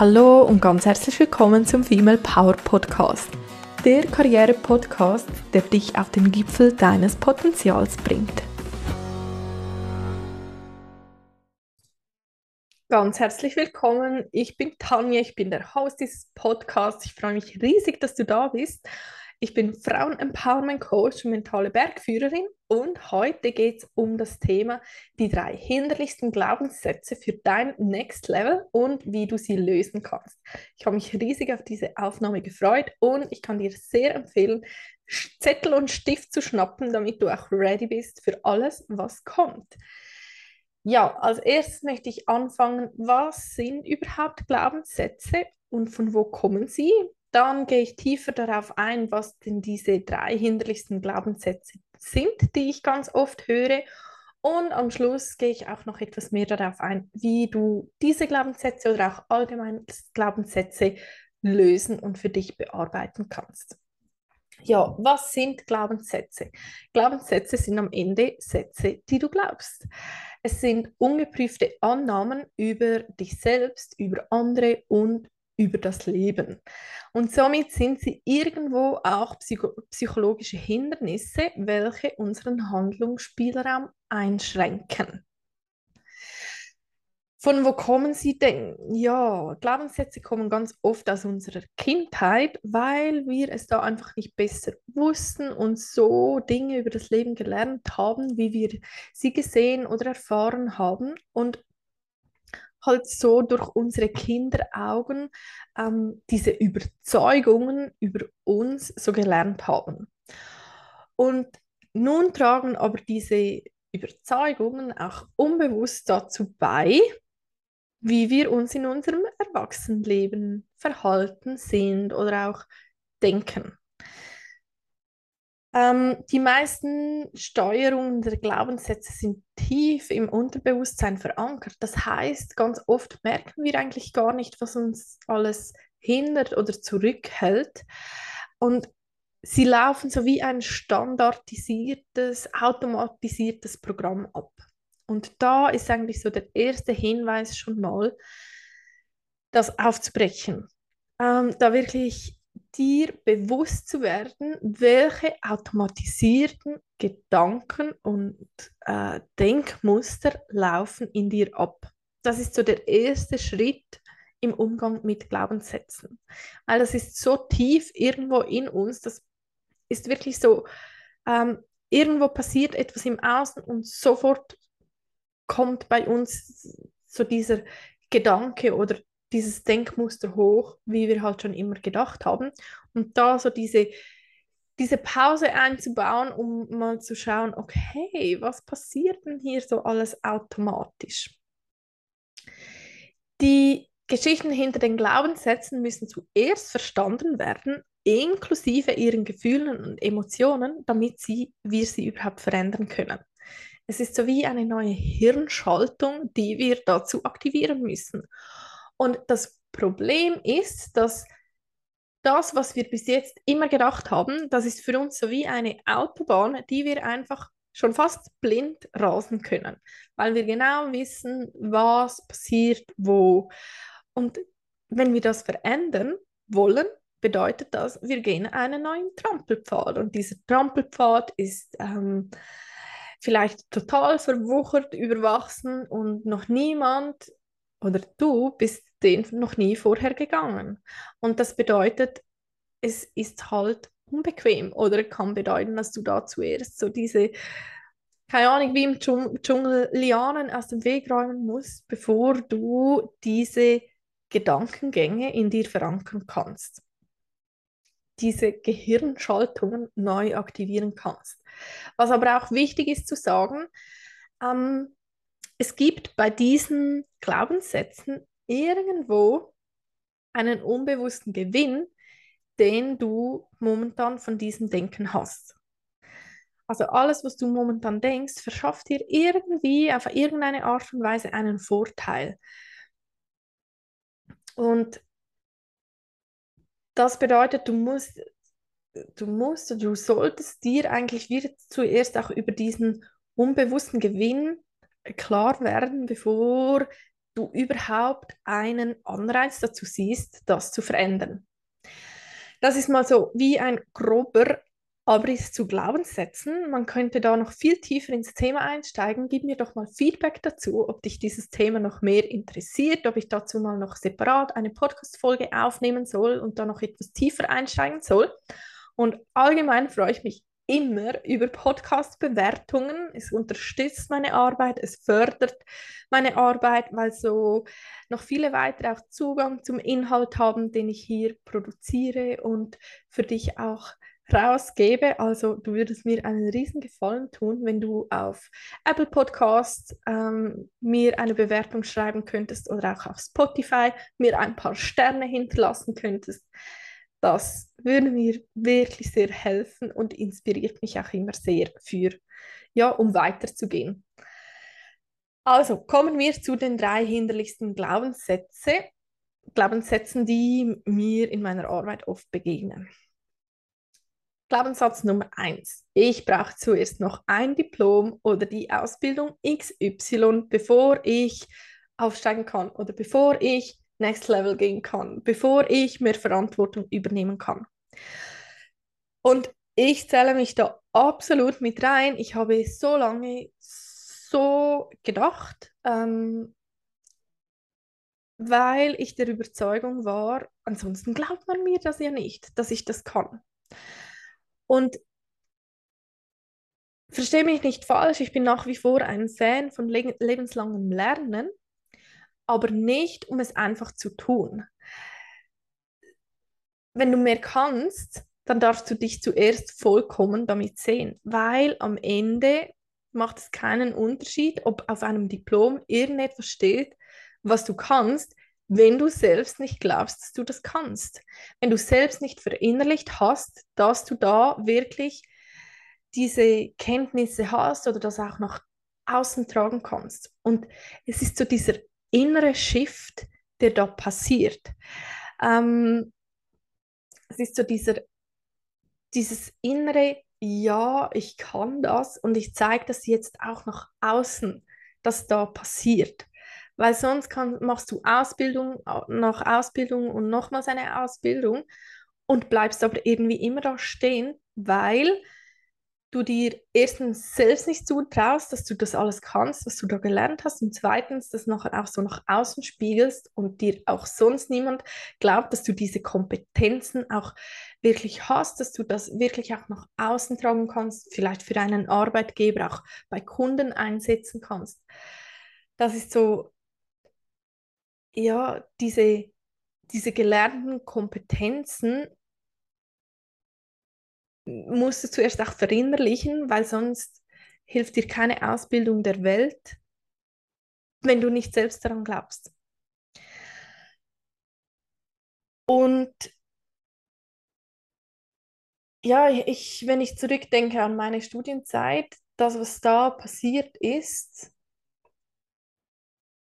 Hallo und ganz herzlich willkommen zum Female Power Podcast. Der Karriere-Podcast, der dich auf den Gipfel deines Potenzials bringt. Ganz herzlich willkommen. Ich bin Tanja, ich bin der Host dieses Podcasts. Ich freue mich riesig, dass du da bist. Ich bin Frauen-Empowerment-Coach und mentale Bergführerin und heute geht es um das Thema die drei hinderlichsten Glaubenssätze für dein Next Level und wie du sie lösen kannst. Ich habe mich riesig auf diese Aufnahme gefreut und ich kann dir sehr empfehlen, Zettel und Stift zu schnappen, damit du auch ready bist für alles, was kommt. Ja, als erstes möchte ich anfangen, was sind überhaupt Glaubenssätze und von wo kommen sie? Dann gehe ich tiefer darauf ein, was denn diese drei hinderlichsten Glaubenssätze sind, die ich ganz oft höre. Und am Schluss gehe ich auch noch etwas mehr darauf ein, wie du diese Glaubenssätze oder auch allgemein Glaubenssätze lösen und für dich bearbeiten kannst. Ja, was sind Glaubenssätze? Glaubenssätze sind am Ende Sätze, die du glaubst. Es sind ungeprüfte Annahmen über dich selbst, über andere und über das Leben. Und somit sind sie irgendwo auch psycho psychologische Hindernisse, welche unseren Handlungsspielraum einschränken. Von wo kommen sie denn? Ja, Glaubenssätze kommen ganz oft aus unserer Kindheit, weil wir es da einfach nicht besser wussten und so Dinge über das Leben gelernt haben, wie wir sie gesehen oder erfahren haben. Und halt so durch unsere Kinderaugen ähm, diese Überzeugungen über uns so gelernt haben. Und nun tragen aber diese Überzeugungen auch unbewusst dazu bei, wie wir uns in unserem Erwachsenenleben verhalten sind oder auch denken. Ähm, die meisten Steuerungen der Glaubenssätze sind tief im Unterbewusstsein verankert. Das heißt, ganz oft merken wir eigentlich gar nicht, was uns alles hindert oder zurückhält. Und sie laufen so wie ein standardisiertes, automatisiertes Programm ab. Und da ist eigentlich so der erste Hinweis schon mal, das aufzubrechen. Ähm, da wirklich dir bewusst zu werden, welche automatisierten Gedanken und äh, Denkmuster laufen in dir ab. Das ist so der erste Schritt im Umgang mit Glaubenssätzen. Weil das ist so tief irgendwo in uns, das ist wirklich so, ähm, irgendwo passiert etwas im Außen und sofort kommt bei uns so dieser Gedanke oder dieses Denkmuster hoch, wie wir halt schon immer gedacht haben. Und da so diese, diese Pause einzubauen, um mal zu schauen, okay, was passiert denn hier so alles automatisch? Die Geschichten hinter den Glaubenssätzen müssen zuerst verstanden werden, inklusive ihren Gefühlen und Emotionen, damit sie, wir sie überhaupt verändern können. Es ist so wie eine neue Hirnschaltung, die wir dazu aktivieren müssen. Und das Problem ist, dass das, was wir bis jetzt immer gedacht haben, das ist für uns so wie eine Autobahn, die wir einfach schon fast blind rasen können, weil wir genau wissen, was passiert wo. Und wenn wir das verändern wollen, bedeutet das, wir gehen einen neuen Trampelpfad. Und dieser Trampelpfad ist ähm, vielleicht total verwuchert, überwachsen und noch niemand oder du bist den noch nie vorher gegangen. Und das bedeutet, es ist halt unbequem oder kann bedeuten, dass du da zuerst so diese, keine Ahnung, wie im Dschungel Lianen aus dem Weg räumen musst, bevor du diese Gedankengänge in dir verankern kannst. Diese Gehirnschaltungen neu aktivieren kannst. Was aber auch wichtig ist zu sagen, ähm, es gibt bei diesen Glaubenssätzen irgendwo einen unbewussten Gewinn, den du momentan von diesem Denken hast. Also alles, was du momentan denkst, verschafft dir irgendwie auf irgendeine Art und Weise einen Vorteil. Und das bedeutet, du musst, du musst, du solltest dir eigentlich wieder zuerst auch über diesen unbewussten Gewinn klar werden, bevor du überhaupt einen Anreiz dazu siehst, das zu verändern. Das ist mal so wie ein grober Abriss zu Glaubenssätzen. Man könnte da noch viel tiefer ins Thema einsteigen. Gib mir doch mal Feedback dazu, ob dich dieses Thema noch mehr interessiert, ob ich dazu mal noch separat eine Podcast-Folge aufnehmen soll und da noch etwas tiefer einsteigen soll. Und allgemein freue ich mich immer über Podcast-Bewertungen. Es unterstützt meine Arbeit, es fördert meine Arbeit, weil so noch viele weitere auch Zugang zum Inhalt haben, den ich hier produziere und für dich auch rausgebe. Also du würdest mir einen riesen Gefallen tun, wenn du auf Apple Podcasts ähm, mir eine Bewertung schreiben könntest oder auch auf Spotify mir ein paar Sterne hinterlassen könntest. Das würde mir wirklich sehr helfen und inspiriert mich auch immer sehr für, ja, um weiterzugehen. Also kommen wir zu den drei hinderlichsten Glaubenssätze, Glaubenssätzen, die mir in meiner Arbeit oft begegnen. Glaubenssatz Nummer eins. Ich brauche zuerst noch ein Diplom oder die Ausbildung XY, bevor ich aufsteigen kann oder bevor ich Next Level gehen kann, bevor ich mehr Verantwortung übernehmen kann. Und ich zähle mich da absolut mit rein. Ich habe so lange so gedacht, ähm, weil ich der Überzeugung war, ansonsten glaubt man mir das ja nicht, dass ich das kann. Und verstehe mich nicht falsch, ich bin nach wie vor ein Fan von le lebenslangem Lernen, aber nicht, um es einfach zu tun. Wenn du mehr kannst, dann darfst du dich zuerst vollkommen damit sehen, weil am Ende macht es keinen Unterschied, ob auf einem Diplom irgendetwas steht, was du kannst, wenn du selbst nicht glaubst, dass du das kannst. Wenn du selbst nicht verinnerlicht hast, dass du da wirklich diese Kenntnisse hast oder das auch nach außen tragen kannst. Und es ist so dieser innere Shift, der da passiert. Ähm, es ist so dieser, dieses innere, ja, ich kann das und ich zeige das jetzt auch nach außen, dass da passiert weil sonst kann, machst du Ausbildung nach Ausbildung und nochmals eine Ausbildung und bleibst aber irgendwie immer da stehen, weil du dir erstens selbst nicht zutraust, dass du das alles kannst, was du da gelernt hast und zweitens das nachher auch so nach außen spiegelst und dir auch sonst niemand glaubt, dass du diese Kompetenzen auch wirklich hast, dass du das wirklich auch nach außen tragen kannst, vielleicht für einen Arbeitgeber auch bei Kunden einsetzen kannst. Das ist so ja, diese, diese gelernten Kompetenzen musst du zuerst auch verinnerlichen, weil sonst hilft dir keine Ausbildung der Welt, wenn du nicht selbst daran glaubst. Und ja, ich, wenn ich zurückdenke an meine Studienzeit, das, was da passiert ist,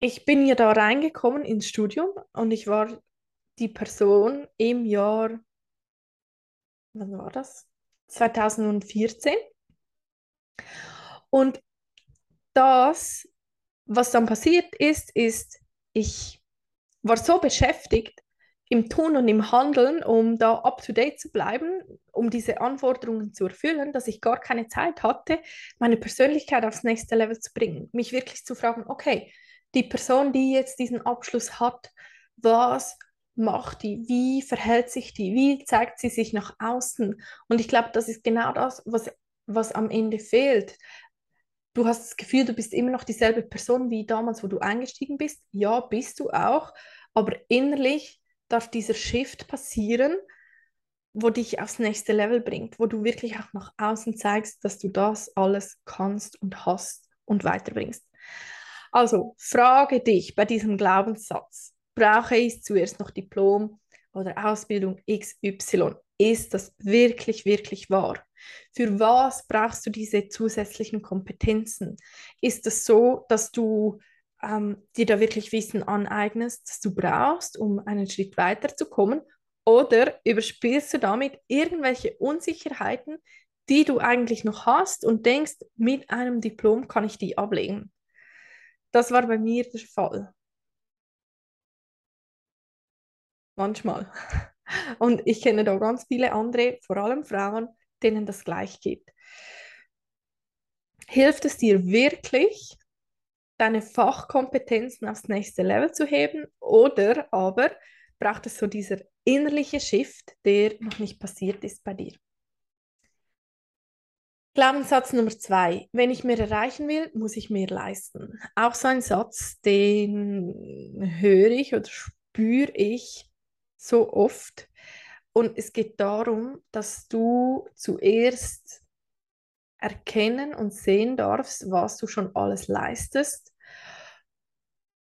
ich bin ja da reingekommen ins Studium und ich war die Person im Jahr, wann war das? 2014. Und das, was dann passiert ist, ist, ich war so beschäftigt im Tun und im Handeln, um da up-to-date zu bleiben, um diese Anforderungen zu erfüllen, dass ich gar keine Zeit hatte, meine Persönlichkeit aufs nächste Level zu bringen. Mich wirklich zu fragen, okay, die Person, die jetzt diesen Abschluss hat, was macht die, wie verhält sich die, wie zeigt sie sich nach außen. Und ich glaube, das ist genau das, was, was am Ende fehlt. Du hast das Gefühl, du bist immer noch dieselbe Person wie damals, wo du eingestiegen bist. Ja, bist du auch. Aber innerlich darf dieser Shift passieren, wo dich aufs nächste Level bringt, wo du wirklich auch nach außen zeigst, dass du das alles kannst und hast und weiterbringst. Also frage dich bei diesem Glaubenssatz, brauche ich zuerst noch Diplom oder Ausbildung XY? Ist das wirklich, wirklich wahr? Für was brauchst du diese zusätzlichen Kompetenzen? Ist es so, dass du ähm, dir da wirklich Wissen aneignest, das du brauchst, um einen Schritt weiterzukommen? Oder überspielst du damit irgendwelche Unsicherheiten, die du eigentlich noch hast und denkst, mit einem Diplom kann ich die ablegen? Das war bei mir der Fall. Manchmal. Und ich kenne da ganz viele andere, vor allem Frauen, denen das gleich geht. Hilft es dir wirklich, deine Fachkompetenzen aufs nächste Level zu heben oder aber braucht es so dieser innerliche Shift, der noch nicht passiert ist bei dir? Glaubenssatz Nummer zwei. Wenn ich mehr erreichen will, muss ich mehr leisten. Auch so ein Satz, den höre ich oder spüre ich so oft. Und es geht darum, dass du zuerst erkennen und sehen darfst, was du schon alles leistest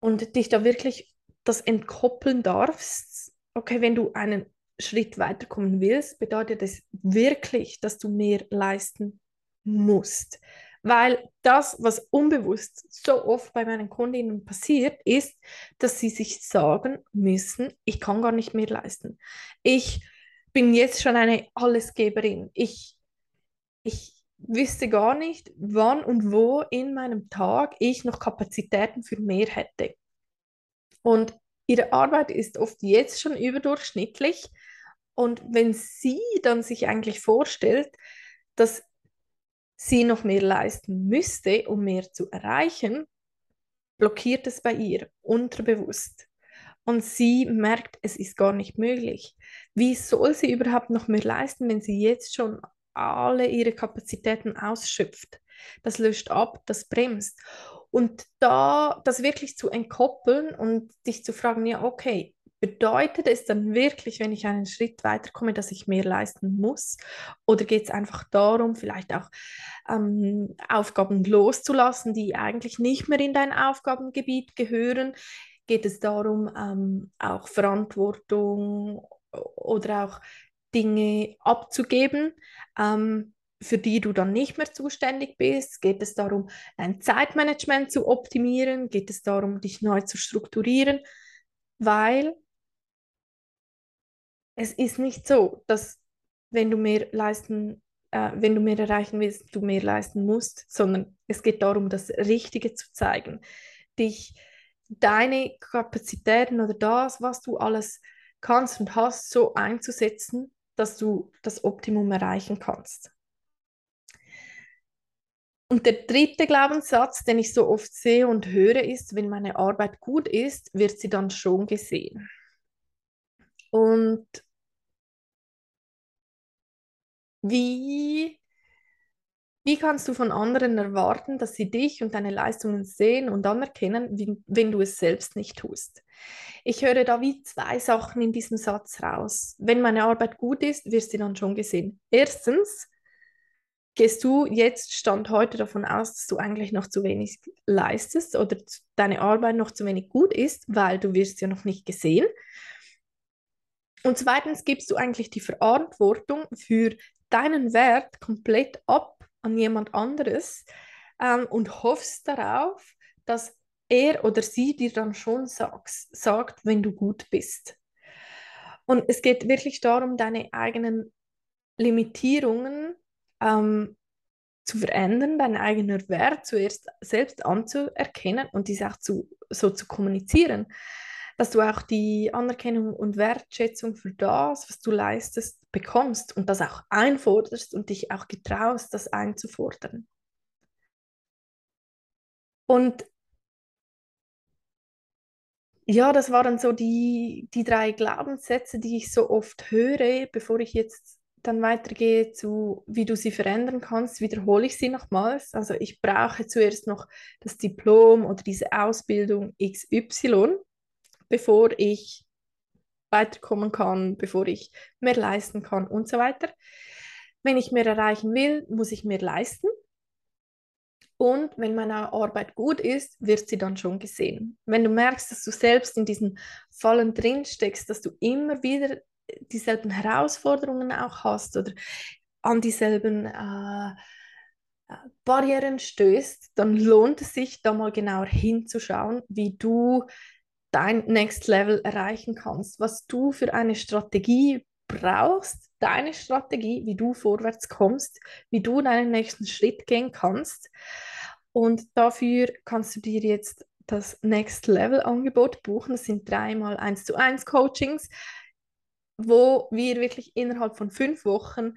und dich da wirklich das entkoppeln darfst. Okay, wenn du einen Schritt weiterkommen willst, bedeutet das wirklich, dass du mehr leisten musst. Weil das, was unbewusst so oft bei meinen Kundinnen passiert, ist, dass sie sich sagen müssen, ich kann gar nicht mehr leisten. Ich bin jetzt schon eine Allesgeberin. Ich, ich wüsste gar nicht, wann und wo in meinem Tag ich noch Kapazitäten für mehr hätte. Und ihre Arbeit ist oft jetzt schon überdurchschnittlich. Und wenn sie dann sich eigentlich vorstellt, dass sie noch mehr leisten müsste, um mehr zu erreichen, blockiert es bei ihr unterbewusst. Und sie merkt, es ist gar nicht möglich. Wie soll sie überhaupt noch mehr leisten, wenn sie jetzt schon alle ihre Kapazitäten ausschöpft? Das löscht ab, das bremst. Und da das wirklich zu entkoppeln und dich zu fragen, ja, okay, Bedeutet es dann wirklich, wenn ich einen Schritt weiterkomme, dass ich mehr leisten muss? Oder geht es einfach darum, vielleicht auch ähm, Aufgaben loszulassen, die eigentlich nicht mehr in dein Aufgabengebiet gehören? Geht es darum, ähm, auch Verantwortung oder auch Dinge abzugeben, ähm, für die du dann nicht mehr zuständig bist? Geht es darum, dein Zeitmanagement zu optimieren? Geht es darum, dich neu zu strukturieren? Weil es ist nicht so, dass wenn du mehr leisten, äh, wenn du mehr erreichen willst, du mehr leisten musst, sondern es geht darum, das Richtige zu zeigen, dich deine Kapazitäten oder das, was du alles kannst und hast, so einzusetzen, dass du das Optimum erreichen kannst. Und der dritte Glaubenssatz, den ich so oft sehe und höre, ist, wenn meine Arbeit gut ist, wird sie dann schon gesehen. Und wie, wie kannst du von anderen erwarten, dass sie dich und deine Leistungen sehen und anerkennen, wenn du es selbst nicht tust? Ich höre da wie zwei Sachen in diesem Satz raus. Wenn meine Arbeit gut ist, wirst sie dann schon gesehen. Erstens, gehst du jetzt, Stand heute, davon aus, dass du eigentlich noch zu wenig leistest oder deine Arbeit noch zu wenig gut ist, weil du wirst ja noch nicht gesehen. Und zweitens gibst du eigentlich die Verantwortung für deinen Wert komplett ab an jemand anderes ähm, und hoffst darauf, dass er oder sie dir dann schon sagst, sagt, wenn du gut bist. Und es geht wirklich darum, deine eigenen Limitierungen ähm, zu verändern, deinen eigenen Wert zuerst selbst anzuerkennen und dies auch zu, so zu kommunizieren dass du auch die Anerkennung und Wertschätzung für das, was du leistest, bekommst und das auch einforderst und dich auch getraust, das einzufordern. Und ja, das waren so die, die drei Glaubenssätze, die ich so oft höre, bevor ich jetzt dann weitergehe zu, wie du sie verändern kannst, wiederhole ich sie nochmals. Also ich brauche zuerst noch das Diplom oder diese Ausbildung XY bevor ich weiterkommen kann, bevor ich mehr leisten kann und so weiter. Wenn ich mehr erreichen will, muss ich mehr leisten. Und wenn meine Arbeit gut ist, wird sie dann schon gesehen. Wenn du merkst, dass du selbst in diesen Fallen drin steckst, dass du immer wieder dieselben Herausforderungen auch hast oder an dieselben äh, Barrieren stößt, dann lohnt es sich, da mal genauer hinzuschauen, wie du dein Next Level erreichen kannst, was du für eine Strategie brauchst, deine Strategie, wie du vorwärts kommst, wie du deinen nächsten Schritt gehen kannst. Und dafür kannst du dir jetzt das Next Level Angebot buchen. Das sind dreimal 1 zu 1 Coachings, wo wir wirklich innerhalb von fünf Wochen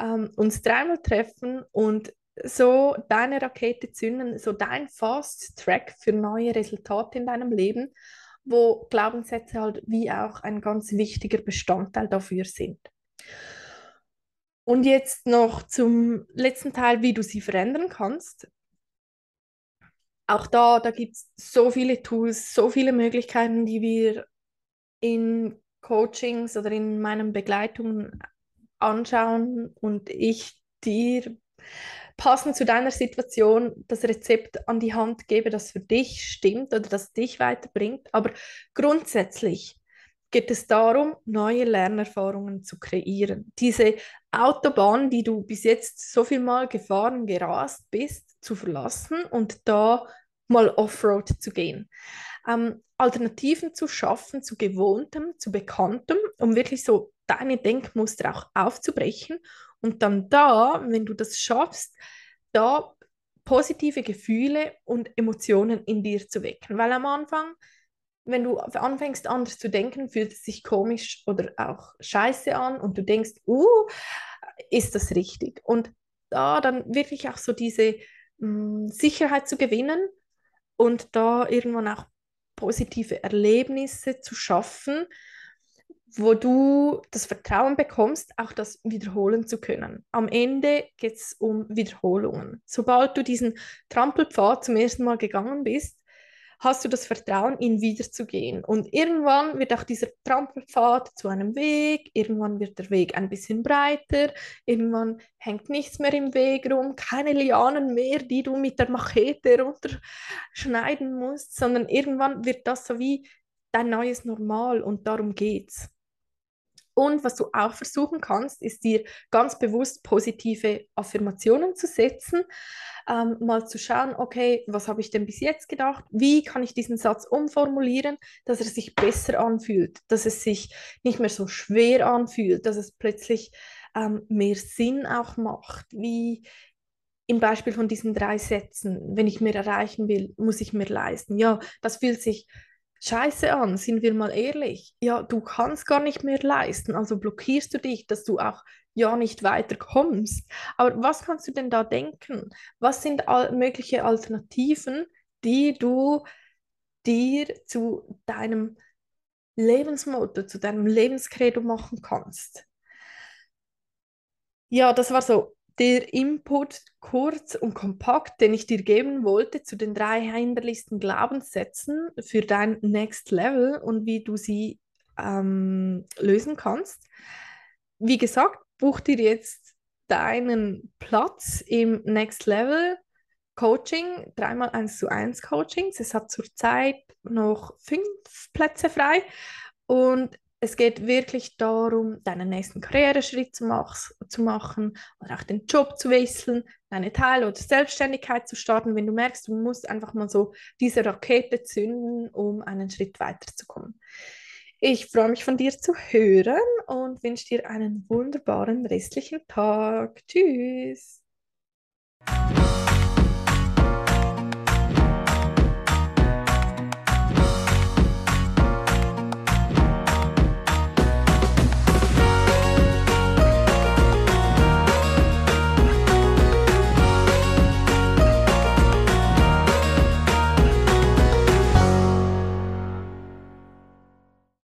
ähm, uns dreimal treffen und so deine Rakete zünden, so dein Fast Track für neue Resultate in deinem Leben, wo Glaubenssätze halt wie auch ein ganz wichtiger Bestandteil dafür sind. Und jetzt noch zum letzten Teil, wie du sie verändern kannst. Auch da, da gibt es so viele Tools, so viele Möglichkeiten, die wir in Coachings oder in meinen Begleitungen anschauen und ich dir passend zu deiner Situation das Rezept an die Hand gebe, das für dich stimmt oder das dich weiterbringt. Aber grundsätzlich geht es darum, neue Lernerfahrungen zu kreieren. Diese Autobahn, die du bis jetzt so viel Mal gefahren, gerast bist, zu verlassen und da mal Offroad zu gehen. Ähm, Alternativen zu schaffen zu gewohntem, zu bekanntem, um wirklich so deine Denkmuster auch aufzubrechen und dann da, wenn du das schaffst, da positive Gefühle und Emotionen in dir zu wecken. Weil am Anfang, wenn du anfängst anders zu denken, fühlt es sich komisch oder auch scheiße an und du denkst, uh, ist das richtig? Und da dann wirklich auch so diese mh, mm, Sicherheit zu gewinnen und da irgendwann auch positive Erlebnisse zu schaffen, wo du das Vertrauen bekommst, auch das wiederholen zu können. Am Ende geht es um Wiederholungen. Sobald du diesen Trampelpfad zum ersten Mal gegangen bist, hast du das Vertrauen, ihn wiederzugehen. Und irgendwann wird auch dieser Trampelpfad zu einem Weg, irgendwann wird der Weg ein bisschen breiter, irgendwann hängt nichts mehr im Weg rum, keine Lianen mehr, die du mit der Machete runterschneiden musst, sondern irgendwann wird das so wie dein neues Normal und darum geht's. Und was du auch versuchen kannst, ist dir ganz bewusst positive Affirmationen zu setzen, ähm, mal zu schauen, okay, was habe ich denn bis jetzt gedacht? Wie kann ich diesen Satz umformulieren, dass er sich besser anfühlt, dass es sich nicht mehr so schwer anfühlt, dass es plötzlich ähm, mehr Sinn auch macht? Wie im Beispiel von diesen drei Sätzen, wenn ich mehr erreichen will, muss ich mehr leisten. Ja, das fühlt sich scheiße an, sind wir mal ehrlich. Ja, du kannst gar nicht mehr leisten, also blockierst du dich, dass du auch ja nicht weiterkommst. Aber was kannst du denn da denken? Was sind all mögliche Alternativen, die du dir zu deinem Lebensmotto, zu deinem Lebenskredo machen kannst? Ja, das war so der Input kurz und kompakt, den ich dir geben wollte zu den drei hinderlichsten Glaubenssätzen für dein Next Level und wie du sie ähm, lösen kannst. Wie gesagt, buch dir jetzt deinen Platz im Next Level Coaching, dreimal 1 zu 1 Coachings. Es hat zurzeit noch fünf Plätze frei und es geht wirklich darum, deinen nächsten Karriereschritt zu, mach zu machen oder auch den Job zu wechseln, deine Teil- oder Selbstständigkeit zu starten, wenn du merkst, du musst einfach mal so diese Rakete zünden, um einen Schritt weiterzukommen. Ich freue mich von dir zu hören und wünsche dir einen wunderbaren restlichen Tag. Tschüss.